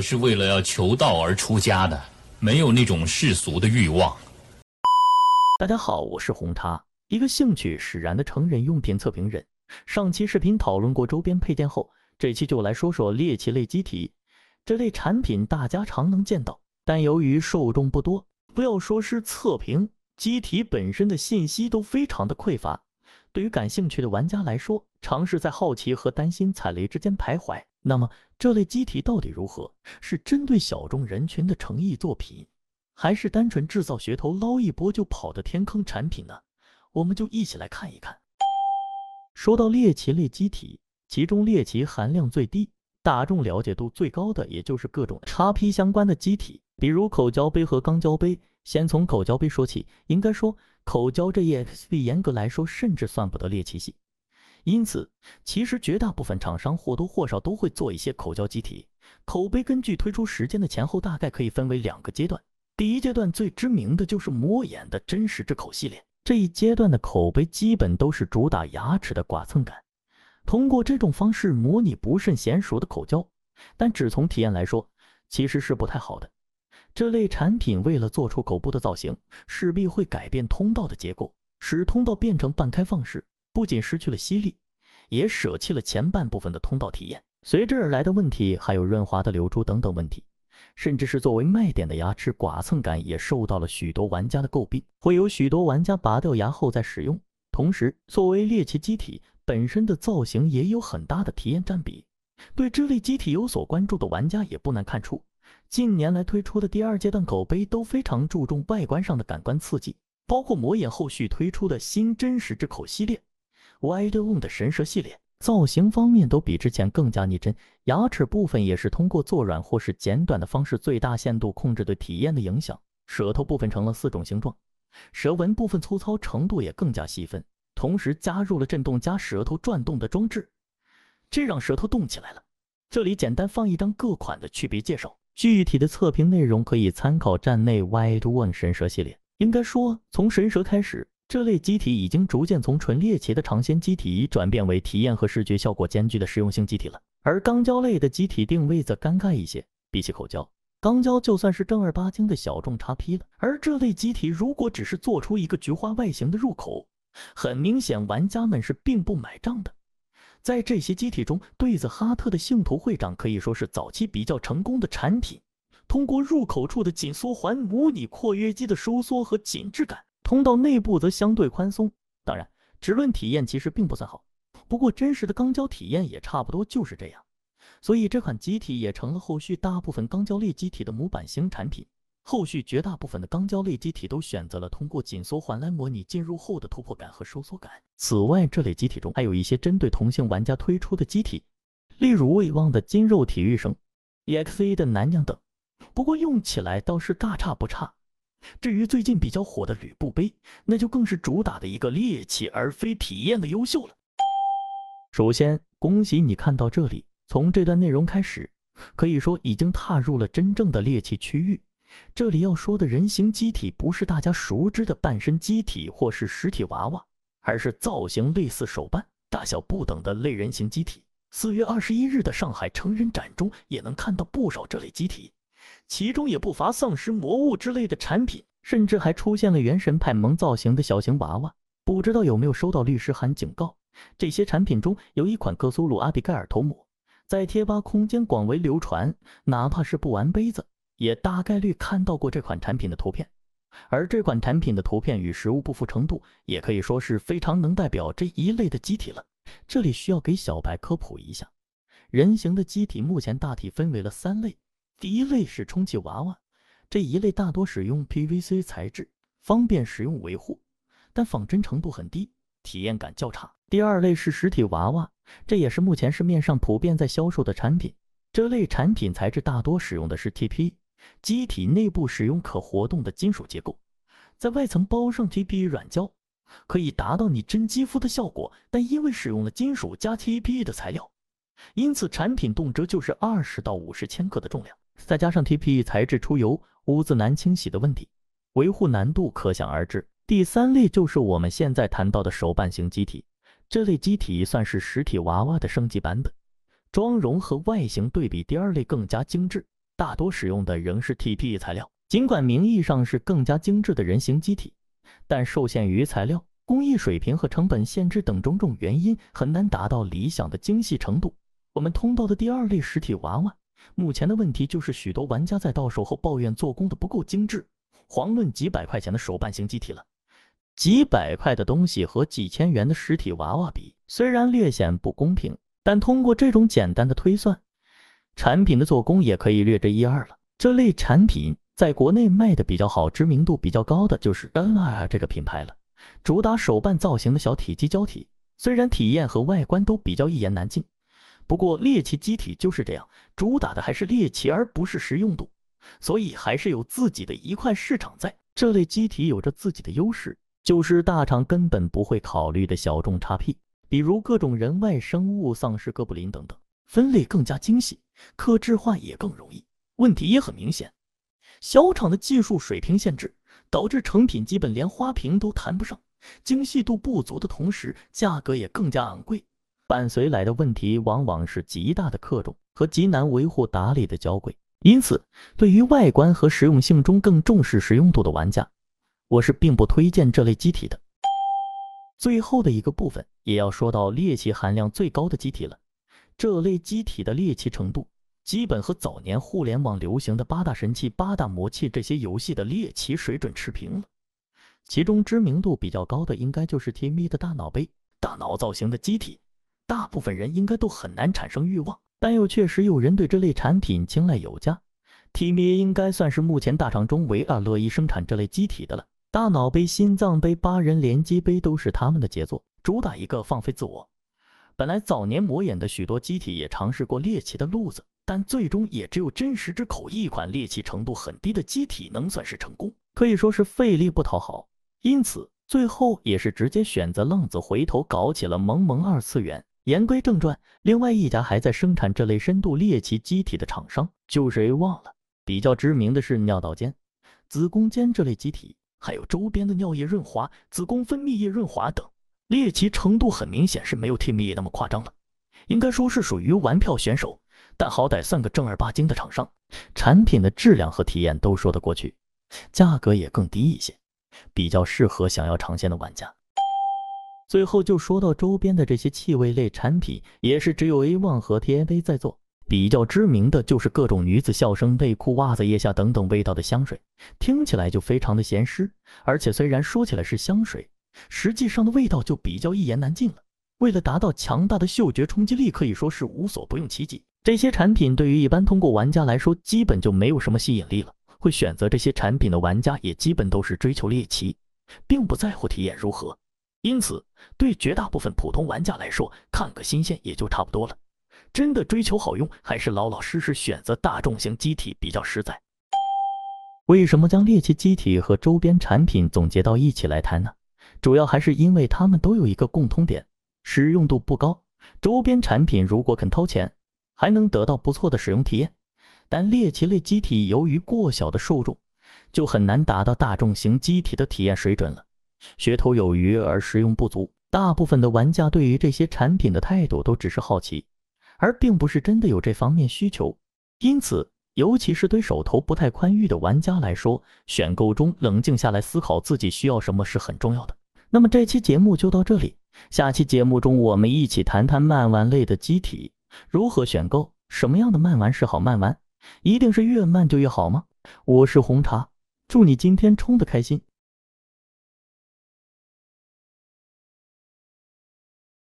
是为了要求道而出家的，没有那种世俗的欲望。大家好，我是红茶，一个兴趣使然的成人用品测评人。上期视频讨论过周边配件后，这期就来说说猎奇类机体。这类产品大家常能见到，但由于受众不多，不要说是测评，机体本身的信息都非常的匮乏。对于感兴趣的玩家来说，尝试在好奇和担心踩雷之间徘徊。那么，这类机体到底如何？是针对小众人群的诚意作品？还是单纯制造噱头捞一波就跑的天坑产品呢？我们就一起来看一看。说到猎奇类机体，其中猎奇含量最低、大众了解度最高的，也就是各种 XP 相关的机体，比如口胶杯和钢胶杯。先从口胶杯说起，应该说口胶这 EXP 严格来说甚至算不得猎奇系，因此其实绝大部分厂商或多或少都会做一些口胶机体。口碑根据推出时间的前后，大概可以分为两个阶段。第一阶段最知名的就是魔眼的真实之口系列，这一阶段的口碑基本都是主打牙齿的剐蹭感，通过这种方式模拟不甚娴熟的口交，但只从体验来说，其实是不太好的。这类产品为了做出口部的造型，势必会改变通道的结构，使通道变成半开放式，不仅失去了吸力，也舍弃了前半部分的通道体验。随之而来的问题还有润滑的流出等等问题。甚至是作为卖点的牙齿剐蹭感也受到了许多玩家的诟病，会有许多玩家拔掉牙后再使用。同时，作为猎奇机体本身的造型也有很大的体验占比。对这类机体有所关注的玩家也不难看出，近年来推出的第二阶段口碑都非常注重外观上的感官刺激，包括魔眼后续推出的新真实之口系列、Wide One 的神蛇系列。造型方面都比之前更加拟真，牙齿部分也是通过做软或是剪短的方式，最大限度控制对体验的影响。舌头部分成了四种形状，舌纹部分粗糙程度也更加细分，同时加入了震动加舌头转动的装置，这让舌头动起来了。这里简单放一张各款的区别介绍，具体的测评内容可以参考站内 Wide One 神蛇系列。应该说，从神蛇开始。这类机体已经逐渐从纯猎奇的尝鲜机体转变为体验和视觉效果兼具的实用性机体了。而钢胶类的机体定位则尴尬一些，比起口胶，钢胶就算是正儿八经的小众叉 P 了。而这类机体如果只是做出一个菊花外形的入口，很明显玩家们是并不买账的。在这些机体中，对子哈特的信徒会长可以说是早期比较成功的产品，通过入口处的紧缩环模拟括约肌的收缩和紧致感。通道内部则相对宽松，当然，只论体验其实并不算好。不过真实的钢胶体验也差不多就是这样，所以这款机体也成了后续大部分钢胶类机体的模板型产品。后续绝大部分的钢胶类机体都选择了通过紧缩环来模拟进入后的突破感和收缩感。此外，这类机体中还有一些针对同性玩家推出的机体，例如未忘的金肉体育生、EXA 的男娘等。不过用起来倒是大差不差。至于最近比较火的吕布杯，那就更是主打的一个猎奇而非体验的优秀了。首先，恭喜你看到这里，从这段内容开始，可以说已经踏入了真正的猎奇区域。这里要说的人形机体，不是大家熟知的半身机体或是实体娃娃，而是造型类似手办、大小不等的类人形机体。四月二十一日的上海成人展中，也能看到不少这类机体。其中也不乏丧尸、魔物之类的产品，甚至还出现了原神派萌造型的小型娃娃。不知道有没有收到律师函警告？这些产品中有一款哥苏鲁阿比盖尔头模，在贴吧空间广为流传，哪怕是不玩杯子，也大概率看到过这款产品的图片。而这款产品的图片与实物不符程度，也可以说是非常能代表这一类的机体了。这里需要给小白科普一下，人形的机体目前大体分为了三类。第一类是充气娃娃，这一类大多使用 PVC 材质，方便使用维护，但仿真程度很低，体验感较差。第二类是实体娃娃，这也是目前市面上普遍在销售的产品。这类产品材质大多使用的是 TP，机体内部使用可活动的金属结构，在外层包上 TP 软胶，可以达到你真肌肤的效果，但因为使用了金属加 TP 的材料，因此产品动辄就是二十到五十千克的重量。再加上 TPE 材质出油、污渍难清洗的问题，维护难度可想而知。第三类就是我们现在谈到的手办型机体，这类机体算是实体娃娃的升级版本，妆容和外形对比第二类更加精致，大多使用的仍是 TPE 材料。尽管名义上是更加精致的人形机体，但受限于材料、工艺水平和成本限制等种种原因，很难达到理想的精细程度。我们通道的第二类实体娃娃，目前的问题就是许多玩家在到手后抱怨做工的不够精致，遑论几百块钱的手办型机体了。几百块的东西和几千元的实体娃娃比，虽然略显不公平，但通过这种简单的推算，产品的做工也可以略知一二了。这类产品。在国内卖的比较好、知名度比较高的就是 NR 这个品牌了，主打手办造型的小体积胶体，虽然体验和外观都比较一言难尽，不过猎奇机体就是这样，主打的还是猎奇而不是实用度，所以还是有自己的一块市场在。这类机体有着自己的优势，就是大厂根本不会考虑的小众差 P，比如各种人外生物、丧尸、哥布林等等，分类更加精细，克制化也更容易，问题也很明显。小厂的技术水平限制，导致成品基本连花瓶都谈不上，精细度不足的同时，价格也更加昂贵。伴随来的问题往往是极大的克重和极难维护打理的娇贵。因此，对于外观和实用性中更重视实用度的玩家，我是并不推荐这类机体的。最后的一个部分也要说到猎奇含量最高的机体了，这类机体的猎奇程度。基本和早年互联网流行的八大神器、八大魔器这些游戏的猎奇水准持平了。其中知名度比较高的，应该就是 TMI 的大脑杯、大脑造型的机体。大部分人应该都很难产生欲望，但又确实有人对这类产品青睐有加。TMI 应该算是目前大厂中唯二乐意生产这类机体的了。大脑杯、心脏杯、八人联机杯都是他们的杰作，主打一个放飞自我。本来早年魔眼的许多机体也尝试过猎奇的路子。但最终也只有真实之口一款猎奇程度很低的机体能算是成功，可以说是费力不讨好。因此，最后也是直接选择浪子回头搞起了萌萌二次元。言归正传，另外一家还在生产这类深度猎奇机体的厂商就是 A 忘了，比较知名的是尿道间、子宫间这类机体，还有周边的尿液润滑、子宫分泌液润滑等，猎奇程度很明显是没有 t m 那么夸张了，应该说是属于玩票选手。但好歹算个正儿八经的厂商，产品的质量和体验都说得过去，价格也更低一些，比较适合想要尝鲜的玩家。最后就说到周边的这些气味类产品，也是只有 A ONE 和 T N A 在做，比较知名的就是各种女子笑声、内裤、袜子、腋下等等味道的香水，听起来就非常的咸湿，而且虽然说起来是香水，实际上的味道就比较一言难尽了。为了达到强大的嗅觉冲击力，可以说是无所不用其极。这些产品对于一般通过玩家来说，基本就没有什么吸引力了。会选择这些产品的玩家，也基本都是追求猎奇，并不在乎体验如何。因此，对绝大部分普通玩家来说，看个新鲜也就差不多了。真的追求好用，还是老老实实选择大众型机体比较实在。为什么将猎奇机体和周边产品总结到一起来谈呢？主要还是因为它们都有一个共通点。使用度不高，周边产品如果肯掏钱，还能得到不错的使用体验。但猎奇类机体由于过小的受众，就很难达到大众型机体的体验水准了。噱头有余而实用不足，大部分的玩家对于这些产品的态度都只是好奇，而并不是真的有这方面需求。因此，尤其是对手头不太宽裕的玩家来说，选购中冷静下来思考自己需要什么是很重要的。那么这期节目就到这里。下期节目中，我们一起谈谈漫玩类的机体如何选购，什么样的漫玩是好漫玩？一定是越慢就越好吗？我是红茶，祝你今天冲的开心。